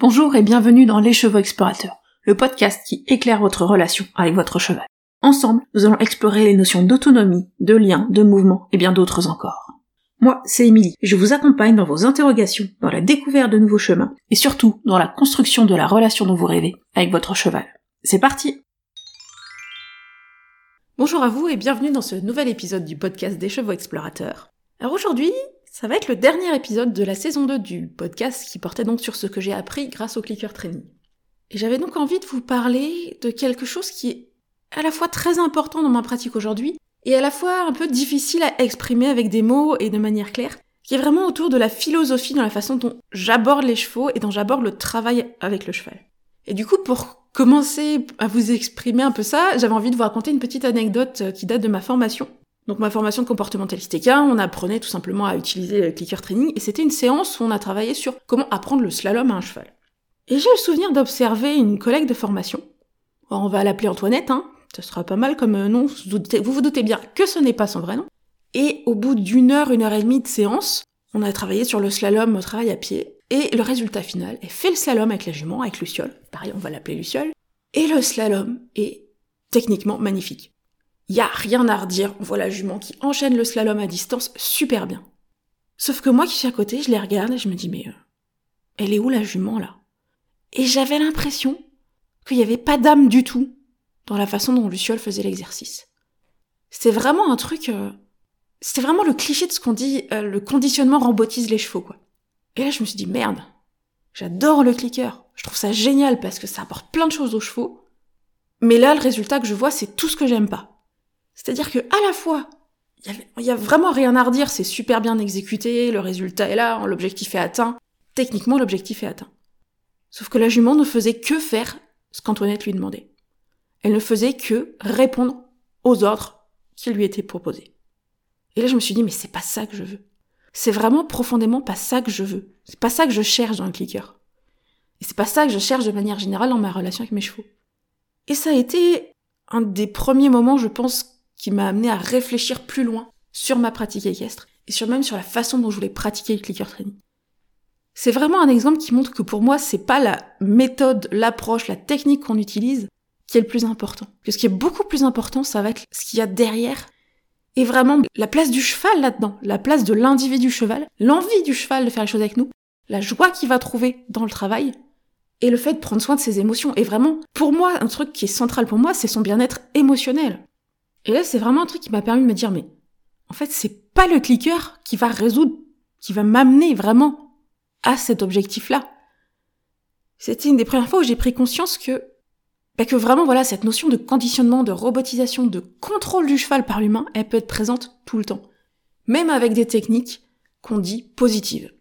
Bonjour et bienvenue dans Les Chevaux Explorateurs, le podcast qui éclaire votre relation avec votre cheval. Ensemble, nous allons explorer les notions d'autonomie, de lien, de mouvement et bien d'autres encore. Moi, c'est Émilie, et je vous accompagne dans vos interrogations, dans la découverte de nouveaux chemins, et surtout dans la construction de la relation dont vous rêvez avec votre cheval. C'est parti Bonjour à vous et bienvenue dans ce nouvel épisode du podcast des Chevaux Explorateurs. Alors aujourd'hui, ça va être le dernier épisode de la saison 2 du podcast qui portait donc sur ce que j'ai appris grâce au clicker training. Et j'avais donc envie de vous parler de quelque chose qui est à la fois très important dans ma pratique aujourd'hui et à la fois un peu difficile à exprimer avec des mots et de manière claire, qui est vraiment autour de la philosophie dans la façon dont j'aborde les chevaux et dont j'aborde le travail avec le cheval. Et du coup, pour commencer à vous exprimer un peu ça, j'avais envie de vous raconter une petite anecdote qui date de ma formation donc ma formation de comportementaliste équin, on apprenait tout simplement à utiliser le clicker training et c'était une séance où on a travaillé sur comment apprendre le slalom à un cheval. Et j'ai le souvenir d'observer une collègue de formation. on va l'appeler Antoinette, hein. Ce sera pas mal comme euh, nom. Vous vous doutez bien que ce n'est pas son vrai nom. Et au bout d'une heure, une heure et demie de séance, on a travaillé sur le slalom au travail à pied. Et le résultat final, elle fait le slalom avec la jument, avec Luciole. Pareil, on va l'appeler Luciole. Et le slalom est techniquement magnifique. Y a rien à redire, on voit la jument qui enchaîne le slalom à distance super bien. Sauf que moi qui suis à côté, je les regarde et je me dis mais euh, elle est où la jument là? Et j'avais l'impression qu'il n'y avait pas d'âme du tout dans la façon dont Luciole faisait l'exercice. C'était vraiment un truc, euh, c'était vraiment le cliché de ce qu'on dit, euh, le conditionnement rembotise les chevaux quoi. Et là je me suis dit merde, j'adore le clicker, je trouve ça génial parce que ça apporte plein de choses aux chevaux. Mais là le résultat que je vois c'est tout ce que j'aime pas. C'est-à-dire que à la fois, il y, a vraiment rien à redire, c'est super bien exécuté, le résultat est là, l'objectif est atteint. Techniquement, l'objectif est atteint. Sauf que la jument ne faisait que faire ce qu'Antoinette lui demandait. Elle ne faisait que répondre aux ordres qui lui étaient proposés. Et là, je me suis dit, mais c'est pas ça que je veux. C'est vraiment profondément pas ça que je veux. C'est pas ça que je cherche dans un clicker. Et c'est pas ça que je cherche de manière générale dans ma relation avec mes chevaux. Et ça a été un des premiers moments, je pense, qui m'a amené à réfléchir plus loin sur ma pratique équestre et sur même sur la façon dont je voulais pratiquer le clicker training. C'est vraiment un exemple qui montre que pour moi, c'est pas la méthode, l'approche, la technique qu'on utilise qui est le plus important. Que ce qui est beaucoup plus important, ça va être ce qu'il y a derrière et vraiment la place du cheval là-dedans, la place de l'individu cheval, l'envie du cheval de faire les choses avec nous, la joie qu'il va trouver dans le travail et le fait de prendre soin de ses émotions. Et vraiment, pour moi, un truc qui est central pour moi, c'est son bien-être émotionnel. Et là, c'est vraiment un truc qui m'a permis de me dire, mais en fait, c'est pas le clicker qui va résoudre, qui va m'amener vraiment à cet objectif-là. C'était une des premières fois où j'ai pris conscience que, bah que vraiment, voilà, cette notion de conditionnement, de robotisation, de contrôle du cheval par l'humain, elle peut être présente tout le temps. Même avec des techniques qu'on dit positives.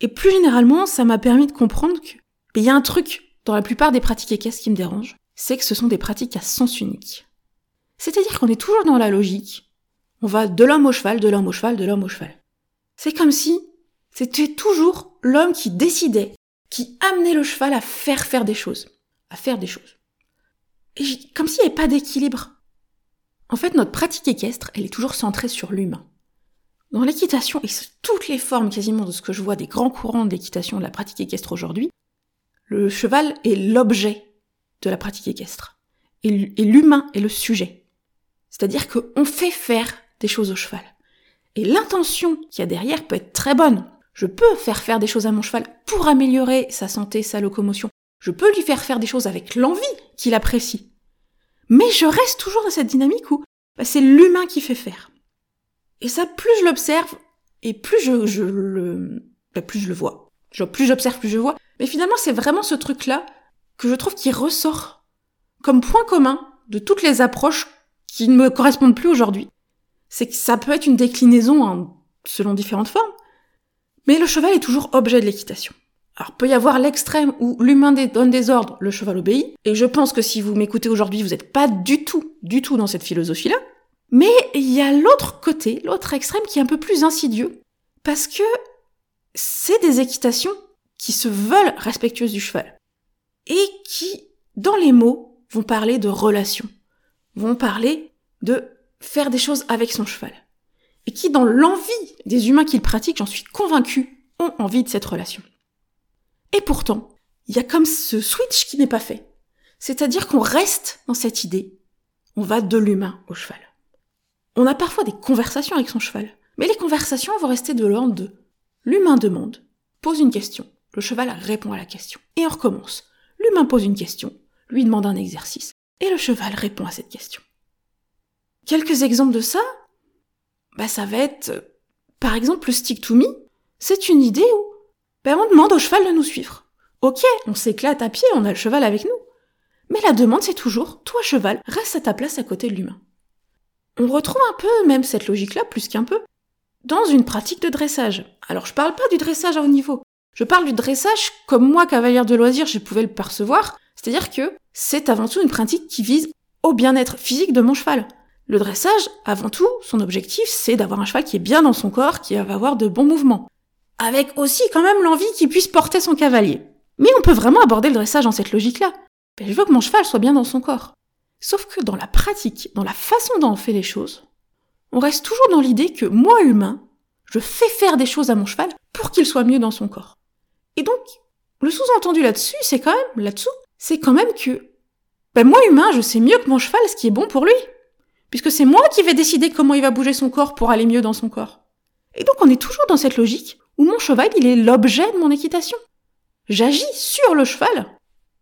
Et plus généralement, ça m'a permis de comprendre que, il y a un truc dans la plupart des pratiques équestres qui me dérange, c'est que ce sont des pratiques à sens unique. C'est-à-dire qu'on est toujours dans la logique. On va de l'homme au cheval, de l'homme au cheval, de l'homme au cheval. C'est comme si c'était toujours l'homme qui décidait, qui amenait le cheval à faire faire des choses. À faire des choses. Et comme s'il n'y avait pas d'équilibre. En fait, notre pratique équestre, elle est toujours centrée sur l'humain. Dans l'équitation, et toutes les formes quasiment de ce que je vois des grands courants de l'équitation, de la pratique équestre aujourd'hui, le cheval est l'objet de la pratique équestre. Et l'humain est le sujet. C'est-à-dire qu'on fait faire des choses au cheval. Et l'intention qu'il y a derrière peut être très bonne. Je peux faire faire des choses à mon cheval pour améliorer sa santé, sa locomotion. Je peux lui faire faire des choses avec l'envie qu'il apprécie. Mais je reste toujours dans cette dynamique où bah, c'est l'humain qui fait faire. Et ça, plus je l'observe, et plus je, le, bah, plus je le vois. plus j'observe, plus je vois. Mais finalement, c'est vraiment ce truc-là que je trouve qui ressort comme point commun de toutes les approches qui ne me correspondent plus aujourd'hui. C'est que ça peut être une déclinaison hein, selon différentes formes, mais le cheval est toujours objet de l'équitation. Alors peut y avoir l'extrême où l'humain donne des ordres, le cheval obéit, et je pense que si vous m'écoutez aujourd'hui, vous n'êtes pas du tout, du tout dans cette philosophie-là. Mais il y a l'autre côté, l'autre extrême qui est un peu plus insidieux, parce que c'est des équitations qui se veulent respectueuses du cheval, et qui, dans les mots, vont parler de relation vont parler de faire des choses avec son cheval. Et qui, dans l'envie des humains qui le pratiquent, j'en suis convaincue, ont envie de cette relation. Et pourtant, il y a comme ce switch qui n'est pas fait. C'est-à-dire qu'on reste dans cette idée. On va de l'humain au cheval. On a parfois des conversations avec son cheval, mais les conversations vont rester de l'ordre de l'humain demande, pose une question, le cheval répond à la question, et on recommence. L'humain pose une question, lui demande un exercice, et le cheval répond à cette question. Quelques exemples de ça, bah ça va être, par exemple, le stick to me, c'est une idée où ben on demande au cheval de nous suivre. Ok, on s'éclate à pied, on a le cheval avec nous. Mais la demande, c'est toujours, toi cheval, reste à ta place à côté de l'humain. On retrouve un peu même cette logique-là, plus qu'un peu, dans une pratique de dressage. Alors je parle pas du dressage à haut niveau. Je parle du dressage comme moi, cavalière de loisirs, je pouvais le percevoir. C'est-à-dire que c'est avant tout une pratique qui vise au bien-être physique de mon cheval. Le dressage, avant tout, son objectif, c'est d'avoir un cheval qui est bien dans son corps, qui va avoir de bons mouvements. Avec aussi quand même l'envie qu'il puisse porter son cavalier. Mais on peut vraiment aborder le dressage dans cette logique-là. Ben, je veux que mon cheval soit bien dans son corps. Sauf que dans la pratique, dans la façon dont on fait les choses, on reste toujours dans l'idée que moi, humain, je fais faire des choses à mon cheval pour qu'il soit mieux dans son corps. Et donc, le sous-entendu là-dessus, c'est quand même, là-dessous, c'est quand même que, ben moi, humain, je sais mieux que mon cheval ce qui est bon pour lui. Puisque c'est moi qui vais décider comment il va bouger son corps pour aller mieux dans son corps. Et donc, on est toujours dans cette logique où mon cheval, il est l'objet de mon équitation. J'agis sur le cheval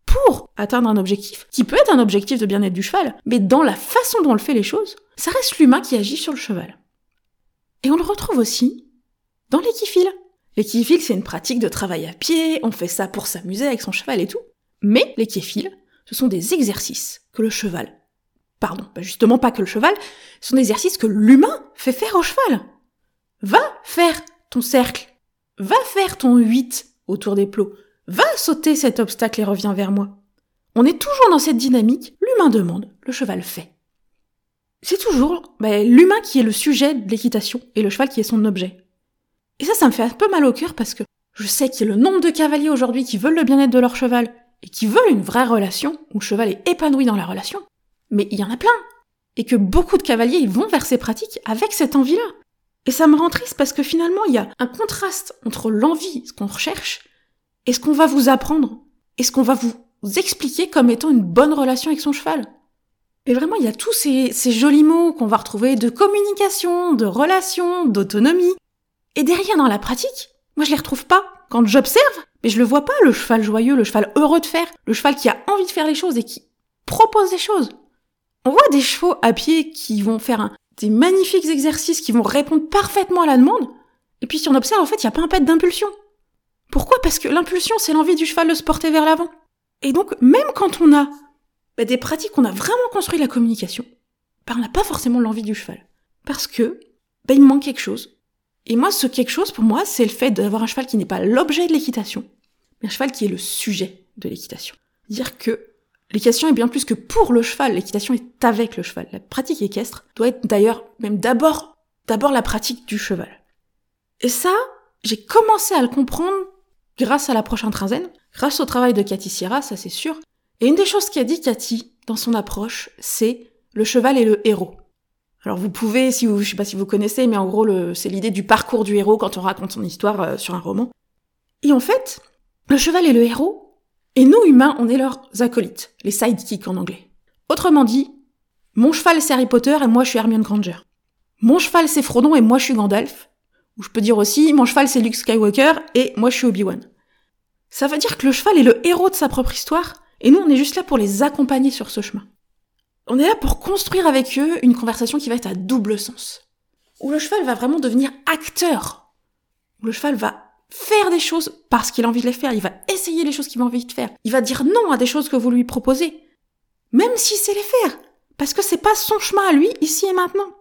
pour atteindre un objectif, qui peut être un objectif de bien-être du cheval, mais dans la façon dont on le fait les choses, ça reste l'humain qui agit sur le cheval. Et on le retrouve aussi dans l'équifile. L'équifile, c'est une pratique de travail à pied, on fait ça pour s'amuser avec son cheval et tout. Mais l'équifile, ce sont des exercices que le cheval, pardon, justement pas que le cheval, ce sont des exercices que l'humain fait faire au cheval. Va faire ton cercle, va faire ton 8 autour des plots, Va sauter cet obstacle et reviens vers moi. On est toujours dans cette dynamique, l'humain demande, le cheval fait. C'est toujours ben, l'humain qui est le sujet de l'équitation et le cheval qui est son objet. Et ça, ça me fait un peu mal au cœur parce que je sais qu'il y a le nombre de cavaliers aujourd'hui qui veulent le bien-être de leur cheval et qui veulent une vraie relation où le cheval est épanoui dans la relation. Mais il y en a plein. Et que beaucoup de cavaliers ils vont vers ces pratiques avec cette envie-là. Et ça me rend triste parce que finalement, il y a un contraste entre l'envie, ce qu'on recherche, est ce qu'on va vous apprendre, est ce qu'on va vous expliquer comme étant une bonne relation avec son cheval. Et vraiment, il y a tous ces, ces jolis mots qu'on va retrouver de communication, de relation, d'autonomie. Et derrière, dans la pratique, moi je les retrouve pas. Quand j'observe, mais je le vois pas, le cheval joyeux, le cheval heureux de faire, le cheval qui a envie de faire les choses et qui propose des choses. On voit des chevaux à pied qui vont faire des magnifiques exercices, qui vont répondre parfaitement à la demande. Et puis si on observe, en fait, il n'y a pas un pet d'impulsion. Pourquoi? Parce que l'impulsion, c'est l'envie du cheval de se porter vers l'avant. Et donc, même quand on a bah, des pratiques, on a vraiment construit la communication, bah, on n'a pas forcément l'envie du cheval. Parce que, bah, il manque quelque chose. Et moi, ce quelque chose, pour moi, c'est le fait d'avoir un cheval qui n'est pas l'objet de l'équitation, mais un cheval qui est le sujet de l'équitation. Dire que l'équitation est bien plus que pour le cheval, l'équitation est avec le cheval. La pratique équestre doit être d'ailleurs même d'abord, d'abord la pratique du cheval. Et ça, j'ai commencé à le comprendre grâce à l'approche intrinsène, grâce au travail de Cathy Sierra, ça c'est sûr. Et une des choses qu'a dit Cathy dans son approche, c'est le cheval est le héros. Alors vous pouvez, si vous, je sais pas si vous connaissez, mais en gros c'est l'idée du parcours du héros quand on raconte son histoire euh, sur un roman. Et en fait, le cheval est le héros, et nous humains, on est leurs acolytes, les sidekicks en anglais. Autrement dit, mon cheval c'est Harry Potter et moi je suis Hermione Granger. Mon cheval c'est Frodon et moi je suis Gandalf. Ou je peux dire aussi, mon cheval c'est Luke Skywalker et moi je suis Obi-Wan. Ça veut dire que le cheval est le héros de sa propre histoire, et nous on est juste là pour les accompagner sur ce chemin. On est là pour construire avec eux une conversation qui va être à double sens. Où le cheval va vraiment devenir acteur. Où le cheval va faire des choses parce qu'il a envie de les faire, il va essayer les choses qu'il a envie de faire. Il va dire non à des choses que vous lui proposez. Même s'il sait les faire. Parce que c'est pas son chemin à lui, ici et maintenant.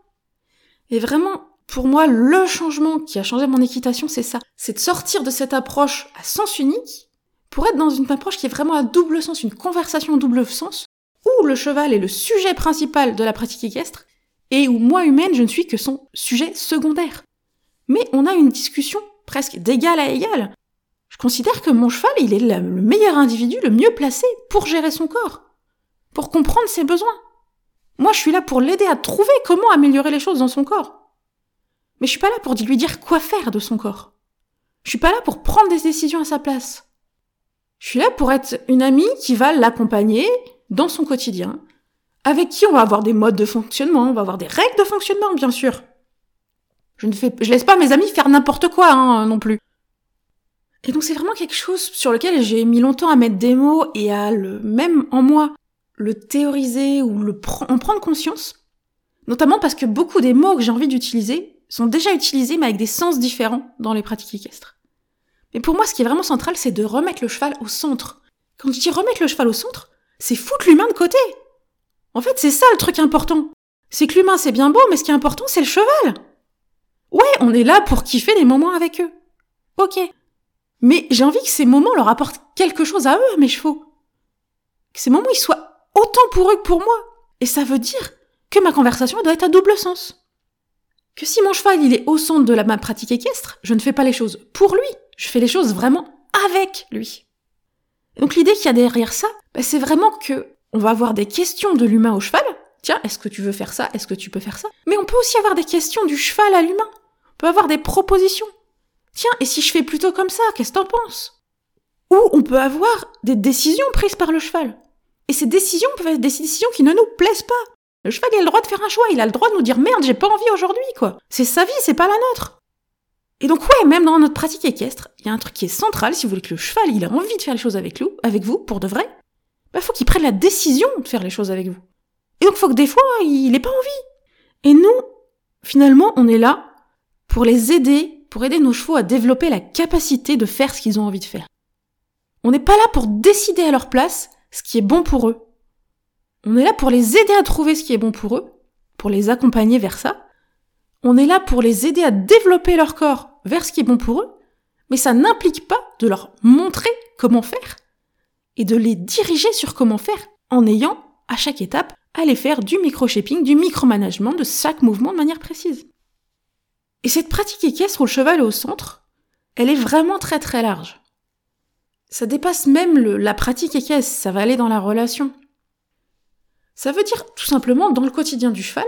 Et vraiment, pour moi, le changement qui a changé mon équitation, c'est ça. C'est de sortir de cette approche à sens unique pour être dans une approche qui est vraiment à double sens, une conversation à double sens, où le cheval est le sujet principal de la pratique équestre et où moi, humaine, je ne suis que son sujet secondaire. Mais on a une discussion presque d'égal à égal. Je considère que mon cheval, il est le meilleur individu, le mieux placé pour gérer son corps, pour comprendre ses besoins. Moi, je suis là pour l'aider à trouver comment améliorer les choses dans son corps. Mais je suis pas là pour lui dire quoi faire de son corps. Je suis pas là pour prendre des décisions à sa place. Je suis là pour être une amie qui va l'accompagner dans son quotidien, avec qui on va avoir des modes de fonctionnement, on va avoir des règles de fonctionnement, bien sûr. Je ne fais, je laisse pas mes amis faire n'importe quoi, hein, non plus. Et donc c'est vraiment quelque chose sur lequel j'ai mis longtemps à mettre des mots et à le, même en moi, le théoriser ou le en prendre conscience. Notamment parce que beaucoup des mots que j'ai envie d'utiliser sont déjà utilisés mais avec des sens différents dans les pratiques équestres. Mais pour moi, ce qui est vraiment central, c'est de remettre le cheval au centre. Quand je dis remettre le cheval au centre, c'est foutre l'humain de côté. En fait, c'est ça le truc important. C'est que l'humain, c'est bien beau, mais ce qui est important, c'est le cheval. Ouais, on est là pour kiffer les moments avec eux. Ok. Mais j'ai envie que ces moments leur apportent quelque chose à eux, mes chevaux. Que ces moments, ils soient autant pour eux que pour moi. Et ça veut dire que ma conversation doit être à double sens. Que si mon cheval, il est au centre de la, ma pratique équestre, je ne fais pas les choses pour lui, je fais les choses vraiment avec lui. Donc l'idée qu'il y a derrière ça, bah, c'est vraiment que on va avoir des questions de l'humain au cheval. Tiens, est-ce que tu veux faire ça? Est-ce que tu peux faire ça? Mais on peut aussi avoir des questions du cheval à l'humain. On peut avoir des propositions. Tiens, et si je fais plutôt comme ça, qu'est-ce que t'en penses? Ou on peut avoir des décisions prises par le cheval. Et ces décisions peuvent être des décisions qui ne nous plaisent pas. Le cheval a le droit de faire un choix, il a le droit de nous dire merde, j'ai pas envie aujourd'hui, quoi. C'est sa vie, c'est pas la nôtre. Et donc ouais, même dans notre pratique équestre, il y a un truc qui est central, si vous voulez que le cheval, il a envie de faire les choses avec, nous, avec vous, pour de vrai, bah faut qu'il prenne la décision de faire les choses avec vous. Et donc faut que des fois, il ait pas envie. Et nous, finalement, on est là pour les aider, pour aider nos chevaux à développer la capacité de faire ce qu'ils ont envie de faire. On n'est pas là pour décider à leur place ce qui est bon pour eux. On est là pour les aider à trouver ce qui est bon pour eux, pour les accompagner vers ça, on est là pour les aider à développer leur corps vers ce qui est bon pour eux, mais ça n'implique pas de leur montrer comment faire et de les diriger sur comment faire en ayant, à chaque étape, à les faire du micro-shaping, du micro-management de chaque mouvement de manière précise. Et cette pratique équestre où le cheval est au centre, elle est vraiment très très large. Ça dépasse même la pratique équestre, ça va aller dans la relation. Ça veut dire tout simplement dans le quotidien du cheval,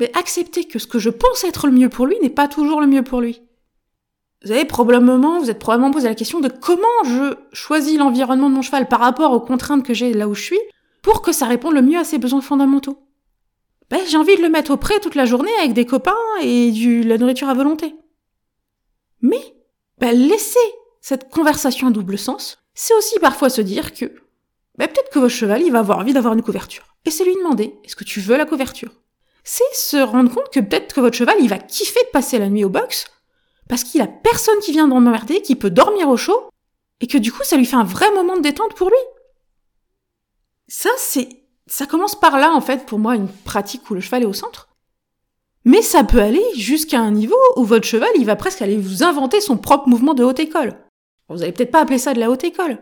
mais accepter que ce que je pense être le mieux pour lui n'est pas toujours le mieux pour lui. Vous avez probablement, vous êtes probablement posé la question de comment je choisis l'environnement de mon cheval par rapport aux contraintes que j'ai là où je suis pour que ça réponde le mieux à ses besoins fondamentaux. Ben, j'ai envie de le mettre au près toute la journée avec des copains et du, la nourriture à volonté. Mais, ben, laisser cette conversation à double sens, c'est aussi parfois se dire que, ben, peut-être que votre cheval, il va avoir envie d'avoir une couverture. Et c'est lui demander, est-ce que tu veux la couverture? C'est se rendre compte que peut-être que votre cheval, il va kiffer de passer la nuit au box, parce qu'il a personne qui vient d'emmerder, qui peut dormir au chaud, et que du coup, ça lui fait un vrai moment de détente pour lui. Ça, c'est, ça commence par là, en fait, pour moi, une pratique où le cheval est au centre. Mais ça peut aller jusqu'à un niveau où votre cheval, il va presque aller vous inventer son propre mouvement de haute école. Vous allez peut-être pas appeler ça de la haute école.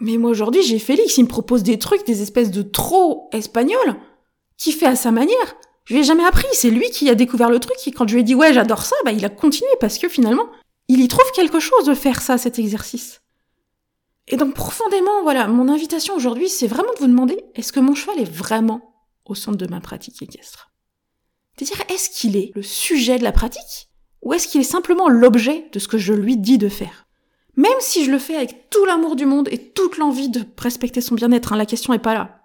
Mais moi aujourd'hui, j'ai Félix, il me propose des trucs, des espèces de trop espagnols, qui fait à sa manière. Je lui ai jamais appris, c'est lui qui a découvert le truc et quand je lui ai dit ouais j'adore ça, bah il a continué parce que finalement, il y trouve quelque chose de faire ça, cet exercice. Et donc profondément, voilà, mon invitation aujourd'hui, c'est vraiment de vous demander, est-ce que mon cheval est vraiment au centre de ma pratique équestre? C'est-à-dire, est-ce qu'il est le sujet de la pratique ou est-ce qu'il est simplement l'objet de ce que je lui dis de faire? Même si je le fais avec tout l'amour du monde et toute l'envie de respecter son bien-être, hein, la question est pas là.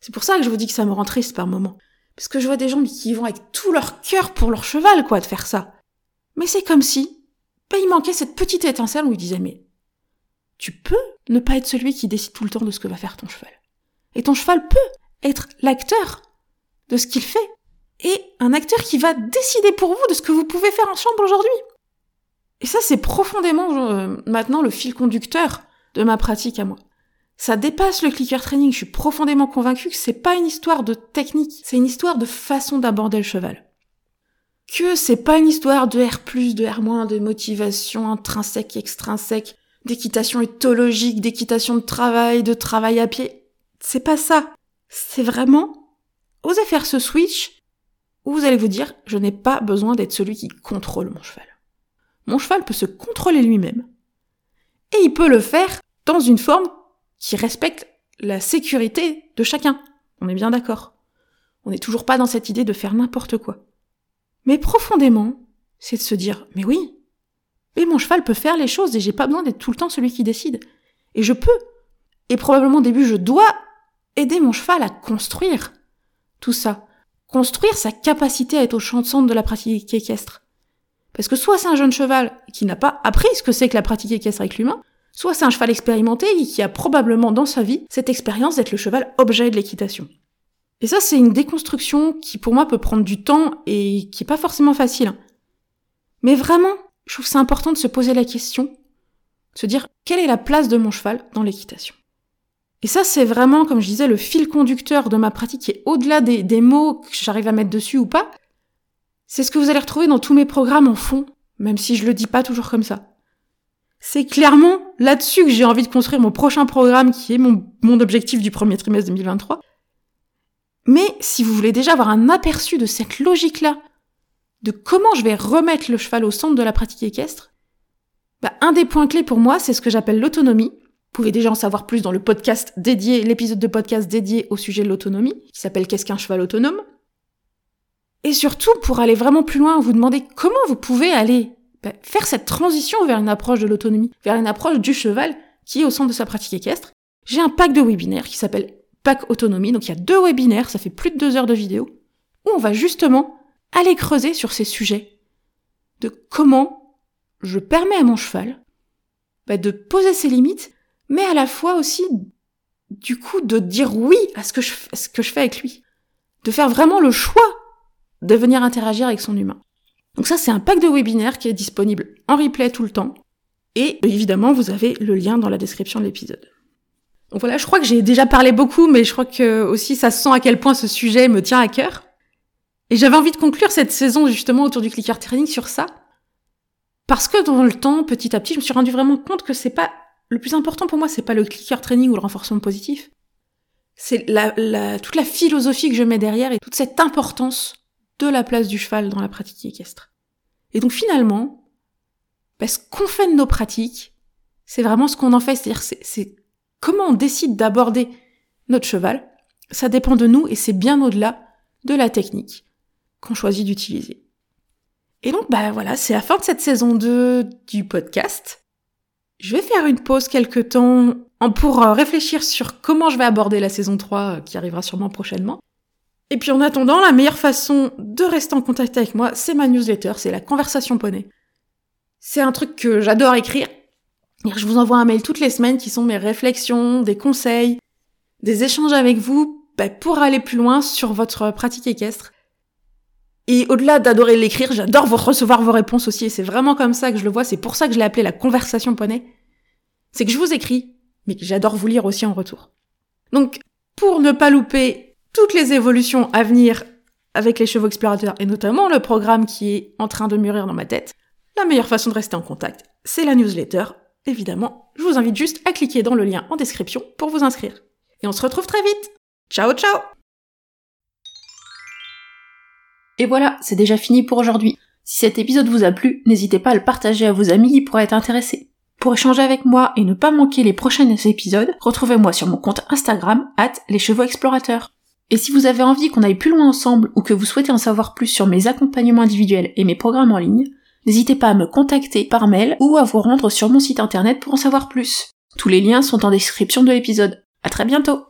C'est pour ça que je vous dis que ça me rend triste par moments. Parce que je vois des gens qui vont avec tout leur cœur pour leur cheval, quoi, de faire ça. Mais c'est comme si, bah, il manquait cette petite étincelle où il disait, mais, tu peux ne pas être celui qui décide tout le temps de ce que va faire ton cheval. Et ton cheval peut être l'acteur de ce qu'il fait. Et un acteur qui va décider pour vous de ce que vous pouvez faire en chambre aujourd'hui. Et ça, c'est profondément euh, maintenant le fil conducteur de ma pratique à moi. Ça dépasse le clicker training. Je suis profondément convaincue que c'est pas une histoire de technique, c'est une histoire de façon d'aborder le cheval. Que c'est pas une histoire de R+, de R-, de motivation intrinsèque, extrinsèque, d'équitation éthologique, d'équitation de travail, de travail à pied. C'est pas ça. C'est vraiment osez faire ce switch où vous allez vous dire je n'ai pas besoin d'être celui qui contrôle mon cheval. Mon cheval peut se contrôler lui-même. Et il peut le faire dans une forme qui respecte la sécurité de chacun. On est bien d'accord. On n'est toujours pas dans cette idée de faire n'importe quoi. Mais profondément, c'est de se dire, mais oui, mais mon cheval peut faire les choses et j'ai pas besoin d'être tout le temps celui qui décide. Et je peux. Et probablement au début, je dois aider mon cheval à construire tout ça. Construire sa capacité à être au champ de centre de la pratique équestre. Parce que soit c'est un jeune cheval qui n'a pas appris ce que c'est que la pratique équestre avec l'humain, soit c'est un cheval expérimenté qui a probablement dans sa vie cette expérience d'être le cheval objet de l'équitation. Et ça, c'est une déconstruction qui pour moi peut prendre du temps et qui est pas forcément facile. Mais vraiment, je trouve c'est important de se poser la question, de se dire quelle est la place de mon cheval dans l'équitation? Et ça, c'est vraiment, comme je disais, le fil conducteur de ma pratique qui est au-delà des, des mots que j'arrive à mettre dessus ou pas. C'est ce que vous allez retrouver dans tous mes programmes en fond, même si je le dis pas toujours comme ça. C'est clairement là-dessus que j'ai envie de construire mon prochain programme qui est mon, objectif du premier trimestre 2023. Mais si vous voulez déjà avoir un aperçu de cette logique-là, de comment je vais remettre le cheval au centre de la pratique équestre, bah, un des points clés pour moi, c'est ce que j'appelle l'autonomie. Vous pouvez déjà en savoir plus dans le podcast dédié, l'épisode de podcast dédié au sujet de l'autonomie, qui s'appelle Qu'est-ce qu'un cheval autonome? Et surtout, pour aller vraiment plus loin, vous demandez comment vous pouvez aller bah, faire cette transition vers une approche de l'autonomie, vers une approche du cheval qui est au centre de sa pratique équestre. J'ai un pack de webinaires qui s'appelle Pack Autonomie, donc il y a deux webinaires, ça fait plus de deux heures de vidéo, où on va justement aller creuser sur ces sujets de comment je permets à mon cheval bah, de poser ses limites, mais à la fois aussi, du coup, de dire oui à ce que je, à ce que je fais avec lui. De faire vraiment le choix de venir interagir avec son humain. Donc ça, c'est un pack de webinaires qui est disponible en replay tout le temps. Et évidemment, vous avez le lien dans la description de l'épisode. Donc voilà, je crois que j'ai déjà parlé beaucoup, mais je crois que aussi ça se sent à quel point ce sujet me tient à cœur. Et j'avais envie de conclure cette saison justement autour du clicker training sur ça. Parce que dans le temps, petit à petit, je me suis rendu vraiment compte que c'est pas, le plus important pour moi, c'est pas le clicker training ou le renforcement positif. C'est toute la philosophie que je mets derrière et toute cette importance de la place du cheval dans la pratique équestre. Et donc finalement, ce qu'on fait de nos pratiques, c'est vraiment ce qu'on en fait, c'est-à-dire c'est comment on décide d'aborder notre cheval, ça dépend de nous et c'est bien au-delà de la technique qu'on choisit d'utiliser. Et donc bah voilà, c'est la fin de cette saison 2 du podcast. Je vais faire une pause quelque temps pour euh, réfléchir sur comment je vais aborder la saison 3 euh, qui arrivera sûrement prochainement. Et puis en attendant, la meilleure façon de rester en contact avec moi, c'est ma newsletter, c'est la conversation poney. C'est un truc que j'adore écrire. Je vous envoie un mail toutes les semaines qui sont mes réflexions, des conseils, des échanges avec vous bah, pour aller plus loin sur votre pratique équestre. Et au-delà d'adorer l'écrire, j'adore recevoir vos réponses aussi, et c'est vraiment comme ça que je le vois, c'est pour ça que je l'ai appelé la conversation poney. C'est que je vous écris, mais que j'adore vous lire aussi en retour. Donc, pour ne pas louper toutes les évolutions à venir avec les chevaux explorateurs et notamment le programme qui est en train de mûrir dans ma tête, la meilleure façon de rester en contact, c'est la newsletter. Évidemment, je vous invite juste à cliquer dans le lien en description pour vous inscrire. Et on se retrouve très vite. Ciao ciao Et voilà, c'est déjà fini pour aujourd'hui. Si cet épisode vous a plu, n'hésitez pas à le partager à vos amis qui pourraient être intéressés. Pour échanger avec moi et ne pas manquer les prochains épisodes, retrouvez-moi sur mon compte Instagram, at les chevaux explorateurs. Et si vous avez envie qu'on aille plus loin ensemble ou que vous souhaitez en savoir plus sur mes accompagnements individuels et mes programmes en ligne, n'hésitez pas à me contacter par mail ou à vous rendre sur mon site internet pour en savoir plus. Tous les liens sont en description de l'épisode. À très bientôt!